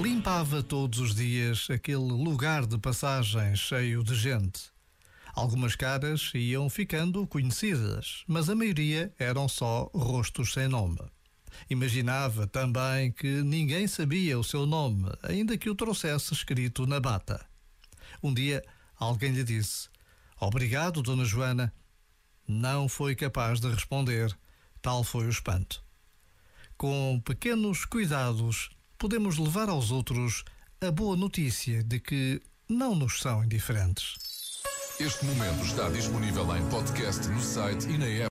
Limpava todos os dias aquele lugar de passagem cheio de gente. Algumas caras iam ficando conhecidas, mas a maioria eram só rostos sem nome. Imaginava também que ninguém sabia o seu nome, ainda que o trouxesse escrito na bata. Um dia, alguém lhe disse: Obrigado, Dona Joana. Não foi capaz de responder, tal foi o espanto. Com pequenos cuidados, podemos levar aos outros a boa notícia de que não nos são indiferentes. Este momento está disponível em podcast no site e na app.